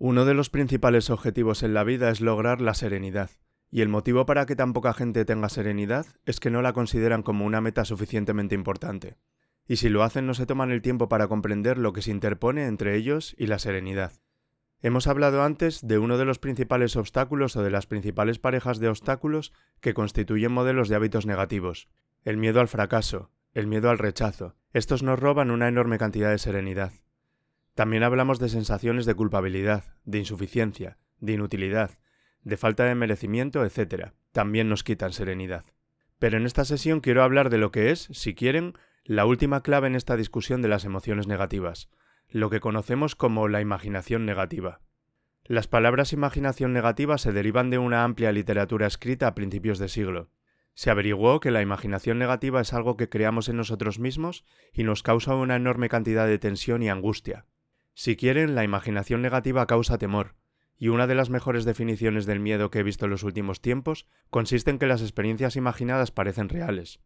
Uno de los principales objetivos en la vida es lograr la serenidad, y el motivo para que tan poca gente tenga serenidad es que no la consideran como una meta suficientemente importante. Y si lo hacen no se toman el tiempo para comprender lo que se interpone entre ellos y la serenidad. Hemos hablado antes de uno de los principales obstáculos o de las principales parejas de obstáculos que constituyen modelos de hábitos negativos. El miedo al fracaso, el miedo al rechazo. Estos nos roban una enorme cantidad de serenidad. También hablamos de sensaciones de culpabilidad, de insuficiencia, de inutilidad, de falta de merecimiento, etc. También nos quitan serenidad. Pero en esta sesión quiero hablar de lo que es, si quieren, la última clave en esta discusión de las emociones negativas, lo que conocemos como la imaginación negativa. Las palabras imaginación negativa se derivan de una amplia literatura escrita a principios de siglo. Se averiguó que la imaginación negativa es algo que creamos en nosotros mismos y nos causa una enorme cantidad de tensión y angustia. Si quieren, la imaginación negativa causa temor, y una de las mejores definiciones del miedo que he visto en los últimos tiempos consiste en que las experiencias imaginadas parecen reales.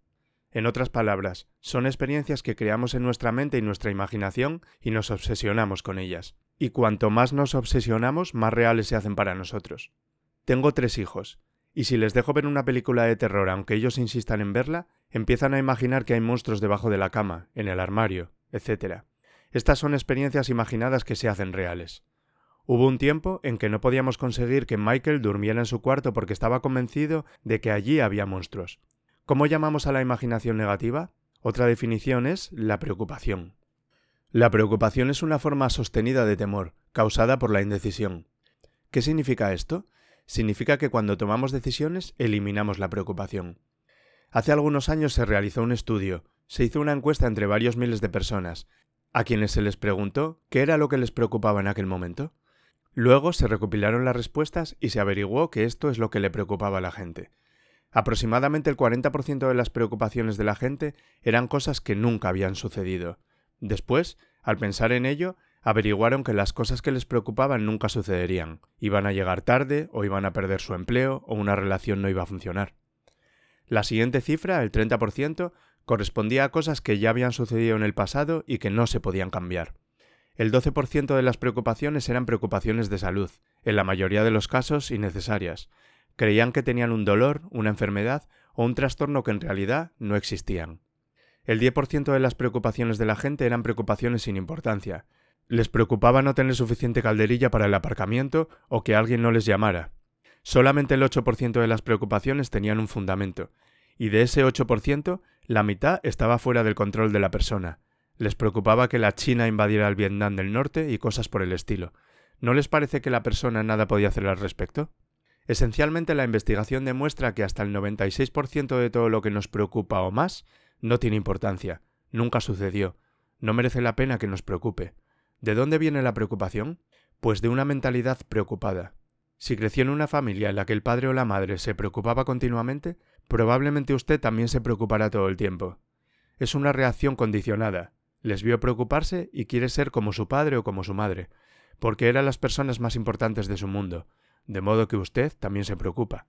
En otras palabras, son experiencias que creamos en nuestra mente y nuestra imaginación y nos obsesionamos con ellas. Y cuanto más nos obsesionamos, más reales se hacen para nosotros. Tengo tres hijos, y si les dejo ver una película de terror aunque ellos insistan en verla, empiezan a imaginar que hay monstruos debajo de la cama, en el armario, etc. Estas son experiencias imaginadas que se hacen reales. Hubo un tiempo en que no podíamos conseguir que Michael durmiera en su cuarto porque estaba convencido de que allí había monstruos. ¿Cómo llamamos a la imaginación negativa? Otra definición es la preocupación. La preocupación es una forma sostenida de temor, causada por la indecisión. ¿Qué significa esto? Significa que cuando tomamos decisiones eliminamos la preocupación. Hace algunos años se realizó un estudio, se hizo una encuesta entre varios miles de personas, a quienes se les preguntó qué era lo que les preocupaba en aquel momento. Luego se recopilaron las respuestas y se averiguó que esto es lo que le preocupaba a la gente. Aproximadamente el 40% de las preocupaciones de la gente eran cosas que nunca habían sucedido. Después, al pensar en ello, averiguaron que las cosas que les preocupaban nunca sucederían, iban a llegar tarde o iban a perder su empleo o una relación no iba a funcionar. La siguiente cifra, el 30%, correspondía a cosas que ya habían sucedido en el pasado y que no se podían cambiar. El 12% de las preocupaciones eran preocupaciones de salud, en la mayoría de los casos innecesarias. Creían que tenían un dolor, una enfermedad o un trastorno que en realidad no existían. El 10% de las preocupaciones de la gente eran preocupaciones sin importancia. Les preocupaba no tener suficiente calderilla para el aparcamiento o que alguien no les llamara. Solamente el 8% de las preocupaciones tenían un fundamento, y de ese 8%, la mitad estaba fuera del control de la persona. Les preocupaba que la China invadiera el Vietnam del Norte y cosas por el estilo. ¿No les parece que la persona nada podía hacer al respecto? Esencialmente la investigación demuestra que hasta el 96% de todo lo que nos preocupa o más no tiene importancia, nunca sucedió, no merece la pena que nos preocupe. ¿De dónde viene la preocupación? Pues de una mentalidad preocupada. Si creció en una familia en la que el padre o la madre se preocupaba continuamente, probablemente usted también se preocupará todo el tiempo. Es una reacción condicionada. Les vio preocuparse y quiere ser como su padre o como su madre, porque eran las personas más importantes de su mundo, de modo que usted también se preocupa.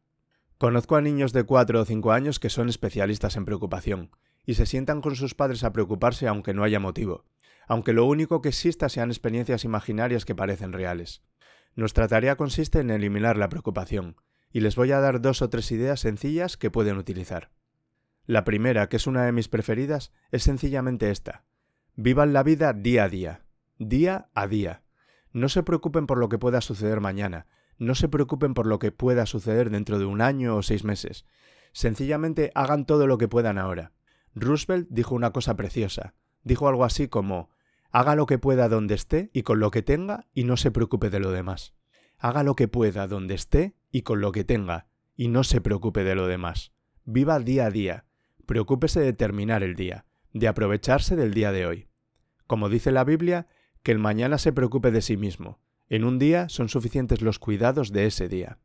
Conozco a niños de cuatro o cinco años que son especialistas en preocupación, y se sientan con sus padres a preocuparse aunque no haya motivo, aunque lo único que exista sean experiencias imaginarias que parecen reales. Nuestra tarea consiste en eliminar la preocupación, y les voy a dar dos o tres ideas sencillas que pueden utilizar. La primera, que es una de mis preferidas, es sencillamente esta. Vivan la vida día a día, día a día. No se preocupen por lo que pueda suceder mañana, no se preocupen por lo que pueda suceder dentro de un año o seis meses. Sencillamente hagan todo lo que puedan ahora. Roosevelt dijo una cosa preciosa. Dijo algo así como haga lo que pueda donde esté y con lo que tenga y no se preocupe de lo demás. Haga lo que pueda donde esté y con lo que tenga, y no se preocupe de lo demás. Viva día a día. Preocúpese de terminar el día, de aprovecharse del día de hoy. Como dice la Biblia, que el mañana se preocupe de sí mismo. En un día son suficientes los cuidados de ese día.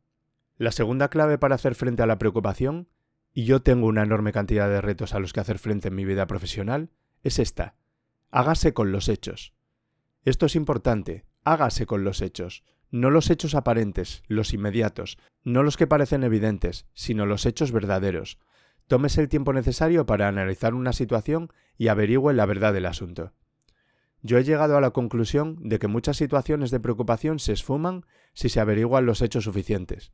La segunda clave para hacer frente a la preocupación, y yo tengo una enorme cantidad de retos a los que hacer frente en mi vida profesional, es esta. Hágase con los hechos. Esto es importante, hágase con los hechos, no los hechos aparentes, los inmediatos, no los que parecen evidentes, sino los hechos verdaderos. Tómese el tiempo necesario para analizar una situación y averigüe la verdad del asunto. Yo he llegado a la conclusión de que muchas situaciones de preocupación se esfuman si se averiguan los hechos suficientes.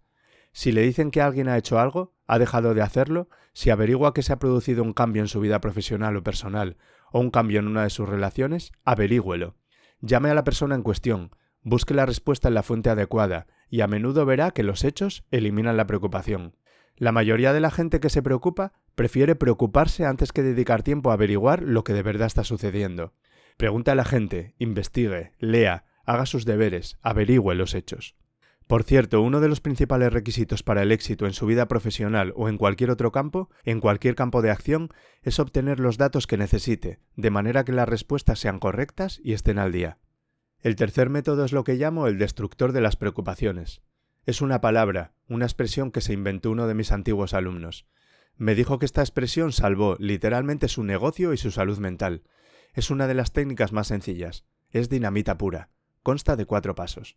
Si le dicen que alguien ha hecho algo, ha dejado de hacerlo, si averigua que se ha producido un cambio en su vida profesional o personal, o un cambio en una de sus relaciones, averígüelo. Llame a la persona en cuestión, busque la respuesta en la fuente adecuada, y a menudo verá que los hechos eliminan la preocupación. La mayoría de la gente que se preocupa prefiere preocuparse antes que dedicar tiempo a averiguar lo que de verdad está sucediendo. Pregunte a la gente, investigue, lea, haga sus deberes, averigüe los hechos. Por cierto, uno de los principales requisitos para el éxito en su vida profesional o en cualquier otro campo, en cualquier campo de acción, es obtener los datos que necesite, de manera que las respuestas sean correctas y estén al día. El tercer método es lo que llamo el destructor de las preocupaciones. Es una palabra, una expresión que se inventó uno de mis antiguos alumnos. Me dijo que esta expresión salvó literalmente su negocio y su salud mental, es una de las técnicas más sencillas. Es dinamita pura. Consta de cuatro pasos.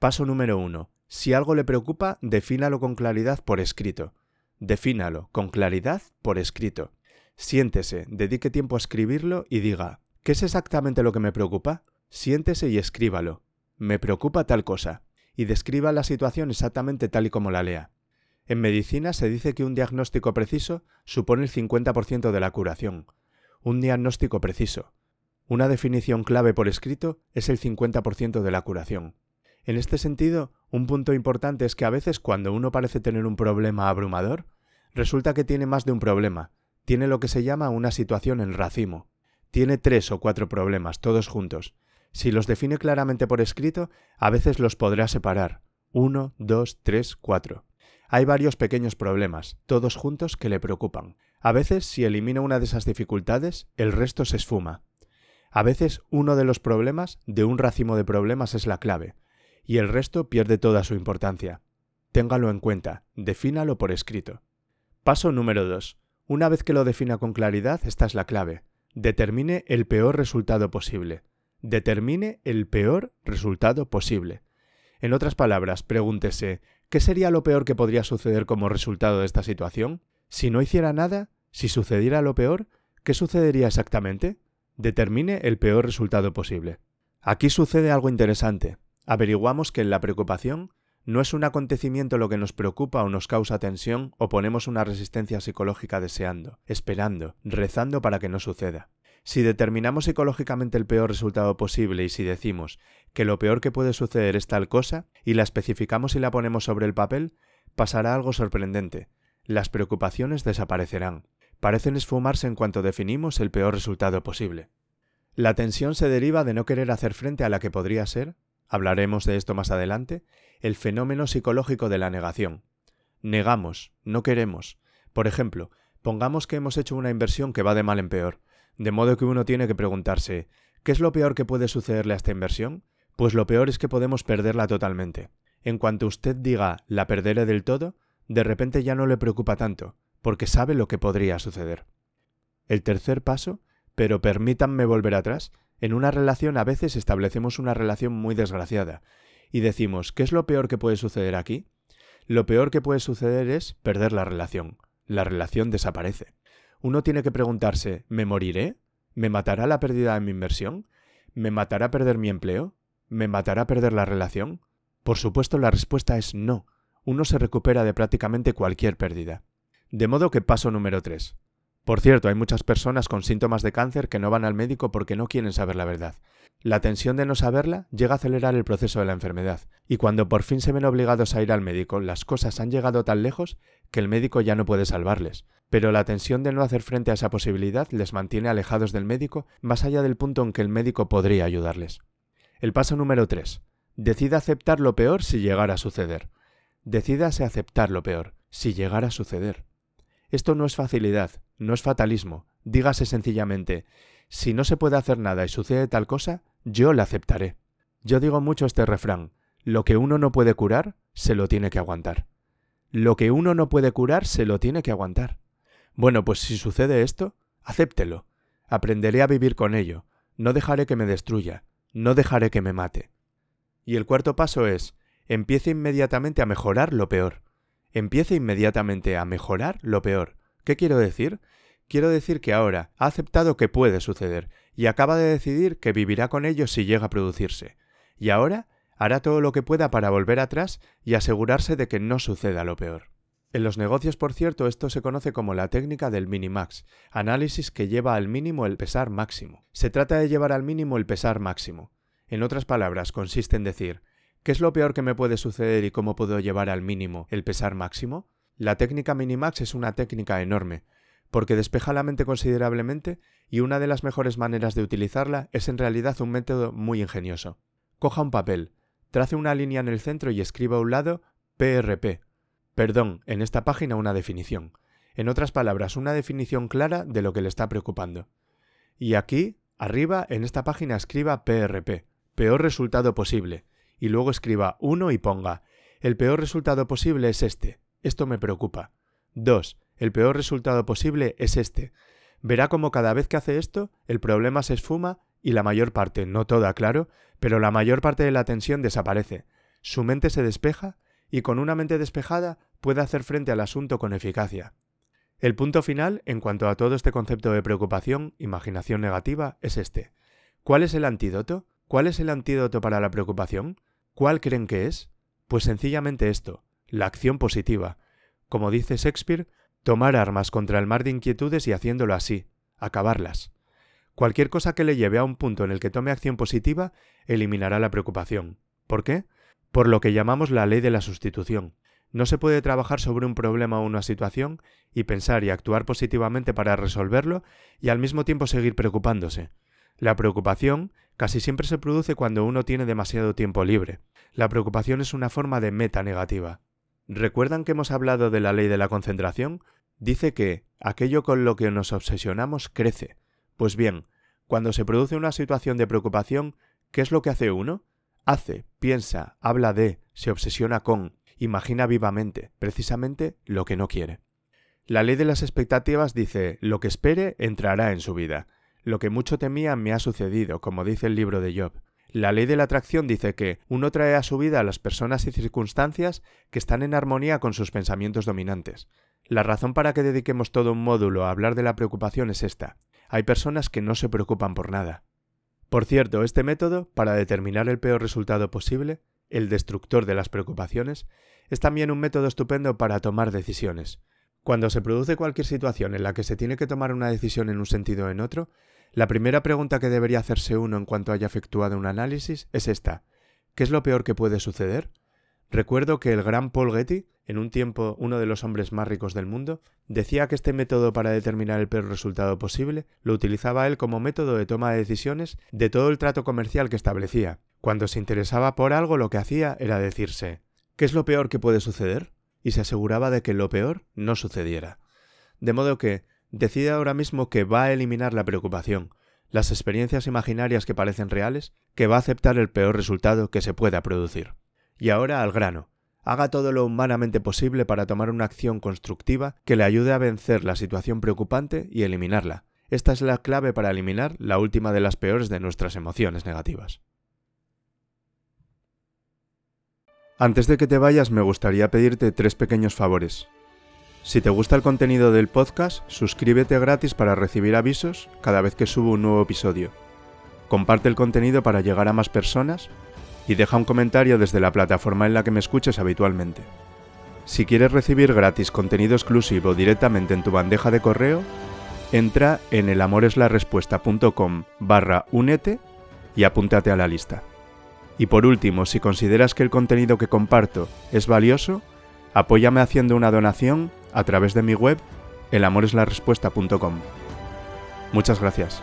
Paso número uno. Si algo le preocupa, defínalo con claridad por escrito. Defínalo con claridad por escrito. Siéntese, dedique tiempo a escribirlo y diga, ¿qué es exactamente lo que me preocupa? Siéntese y escríbalo. Me preocupa tal cosa. Y describa la situación exactamente tal y como la lea. En medicina se dice que un diagnóstico preciso supone el 50% de la curación. Un diagnóstico preciso. Una definición clave por escrito es el 50% de la curación. En este sentido, un punto importante es que a veces cuando uno parece tener un problema abrumador, resulta que tiene más de un problema, tiene lo que se llama una situación en racimo. Tiene tres o cuatro problemas, todos juntos. Si los define claramente por escrito, a veces los podrá separar. Uno, dos, tres, cuatro. Hay varios pequeños problemas, todos juntos, que le preocupan. A veces, si elimina una de esas dificultades, el resto se esfuma. A veces, uno de los problemas de un racimo de problemas es la clave, y el resto pierde toda su importancia. Téngalo en cuenta, defínalo por escrito. Paso número 2. Una vez que lo defina con claridad, esta es la clave. Determine el peor resultado posible. Determine el peor resultado posible. En otras palabras, pregúntese, ¿qué sería lo peor que podría suceder como resultado de esta situación? Si no hiciera nada, si sucediera lo peor, ¿qué sucedería exactamente? Determine el peor resultado posible. Aquí sucede algo interesante. Averiguamos que en la preocupación no es un acontecimiento lo que nos preocupa o nos causa tensión o ponemos una resistencia psicológica deseando, esperando, rezando para que no suceda. Si determinamos psicológicamente el peor resultado posible y si decimos que lo peor que puede suceder es tal cosa y la especificamos y la ponemos sobre el papel, pasará algo sorprendente las preocupaciones desaparecerán. Parecen esfumarse en cuanto definimos el peor resultado posible. La tensión se deriva de no querer hacer frente a la que podría ser, hablaremos de esto más adelante, el fenómeno psicológico de la negación. Negamos, no queremos. Por ejemplo, pongamos que hemos hecho una inversión que va de mal en peor, de modo que uno tiene que preguntarse, ¿qué es lo peor que puede sucederle a esta inversión? Pues lo peor es que podemos perderla totalmente. En cuanto usted diga la perderé del todo, de repente ya no le preocupa tanto, porque sabe lo que podría suceder. El tercer paso, pero permítanme volver atrás, en una relación a veces establecemos una relación muy desgraciada, y decimos, ¿qué es lo peor que puede suceder aquí? Lo peor que puede suceder es perder la relación. La relación desaparece. Uno tiene que preguntarse, ¿me moriré? ¿Me matará la pérdida de mi inversión? ¿Me matará perder mi empleo? ¿Me matará perder la relación? Por supuesto la respuesta es no uno se recupera de prácticamente cualquier pérdida. De modo que paso número 3. Por cierto, hay muchas personas con síntomas de cáncer que no van al médico porque no quieren saber la verdad. La tensión de no saberla llega a acelerar el proceso de la enfermedad, y cuando por fin se ven obligados a ir al médico, las cosas han llegado tan lejos que el médico ya no puede salvarles. Pero la tensión de no hacer frente a esa posibilidad les mantiene alejados del médico más allá del punto en que el médico podría ayudarles. El paso número 3. Decida aceptar lo peor si llegara a suceder. Decídase aceptar lo peor, si llegara a suceder. Esto no es facilidad, no es fatalismo. Dígase sencillamente, si no se puede hacer nada y sucede tal cosa, yo la aceptaré. Yo digo mucho este refrán, lo que uno no puede curar, se lo tiene que aguantar. Lo que uno no puede curar, se lo tiene que aguantar. Bueno, pues si sucede esto, acéptelo. Aprenderé a vivir con ello. No dejaré que me destruya. No dejaré que me mate. Y el cuarto paso es, empiece inmediatamente a mejorar lo peor. Empiece inmediatamente a mejorar lo peor. ¿Qué quiero decir? Quiero decir que ahora ha aceptado que puede suceder y acaba de decidir que vivirá con ellos si llega a producirse. Y ahora hará todo lo que pueda para volver atrás y asegurarse de que no suceda lo peor. En los negocios, por cierto, esto se conoce como la técnica del minimax, análisis que lleva al mínimo el pesar máximo. Se trata de llevar al mínimo el pesar máximo. En otras palabras, consiste en decir, ¿qué es lo peor que me puede suceder y cómo puedo llevar al mínimo el pesar máximo? La técnica minimax es una técnica enorme, porque despeja la mente considerablemente y una de las mejores maneras de utilizarla es en realidad un método muy ingenioso. Coja un papel, trace una línea en el centro y escriba a un lado PRP, Perdón, en esta página una definición. En otras palabras, una definición clara de lo que le está preocupando. Y aquí, arriba, en esta página escriba PRP, peor resultado posible, y luego escriba 1 y ponga, el peor resultado posible es este, esto me preocupa. 2. El peor resultado posible es este. Verá como cada vez que hace esto, el problema se esfuma y la mayor parte, no toda, claro, pero la mayor parte de la tensión desaparece. Su mente se despeja y con una mente despejada puede hacer frente al asunto con eficacia. El punto final, en cuanto a todo este concepto de preocupación, imaginación negativa, es este. ¿Cuál es el antídoto? ¿Cuál es el antídoto para la preocupación? ¿Cuál creen que es? Pues sencillamente esto, la acción positiva. Como dice Shakespeare, tomar armas contra el mar de inquietudes y haciéndolo así, acabarlas. Cualquier cosa que le lleve a un punto en el que tome acción positiva eliminará la preocupación. ¿Por qué? por lo que llamamos la ley de la sustitución. No se puede trabajar sobre un problema o una situación y pensar y actuar positivamente para resolverlo y al mismo tiempo seguir preocupándose. La preocupación casi siempre se produce cuando uno tiene demasiado tiempo libre. La preocupación es una forma de meta negativa. ¿Recuerdan que hemos hablado de la ley de la concentración? Dice que aquello con lo que nos obsesionamos crece. Pues bien, cuando se produce una situación de preocupación, ¿qué es lo que hace uno? Hace, piensa, habla de, se obsesiona con, imagina vivamente, precisamente lo que no quiere. La ley de las expectativas dice, lo que espere entrará en su vida. Lo que mucho temía me ha sucedido, como dice el libro de Job. La ley de la atracción dice que uno trae a su vida a las personas y circunstancias que están en armonía con sus pensamientos dominantes. La razón para que dediquemos todo un módulo a hablar de la preocupación es esta. Hay personas que no se preocupan por nada. Por cierto, este método, para determinar el peor resultado posible, el destructor de las preocupaciones, es también un método estupendo para tomar decisiones. Cuando se produce cualquier situación en la que se tiene que tomar una decisión en un sentido o en otro, la primera pregunta que debería hacerse uno en cuanto haya efectuado un análisis es esta. ¿Qué es lo peor que puede suceder? Recuerdo que el gran Paul Getty, en un tiempo uno de los hombres más ricos del mundo, decía que este método para determinar el peor resultado posible lo utilizaba él como método de toma de decisiones de todo el trato comercial que establecía. Cuando se interesaba por algo lo que hacía era decirse ¿qué es lo peor que puede suceder? y se aseguraba de que lo peor no sucediera. De modo que decide ahora mismo que va a eliminar la preocupación, las experiencias imaginarias que parecen reales, que va a aceptar el peor resultado que se pueda producir. Y ahora al grano. Haga todo lo humanamente posible para tomar una acción constructiva que le ayude a vencer la situación preocupante y eliminarla. Esta es la clave para eliminar la última de las peores de nuestras emociones negativas. Antes de que te vayas me gustaría pedirte tres pequeños favores. Si te gusta el contenido del podcast, suscríbete gratis para recibir avisos cada vez que subo un nuevo episodio. Comparte el contenido para llegar a más personas y deja un comentario desde la plataforma en la que me escuches habitualmente. Si quieres recibir gratis contenido exclusivo directamente en tu bandeja de correo, entra en elamoreslarespuesta.com barra únete y apúntate a la lista. Y por último, si consideras que el contenido que comparto es valioso, apóyame haciendo una donación a través de mi web elamoreslarespuesta.com. Muchas gracias.